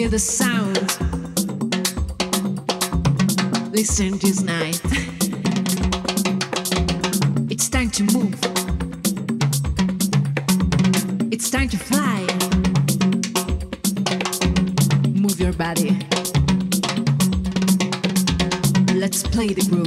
Feel the sound. Listen this night. It's time to move. It's time to fly. Move your body. Let's play the groove.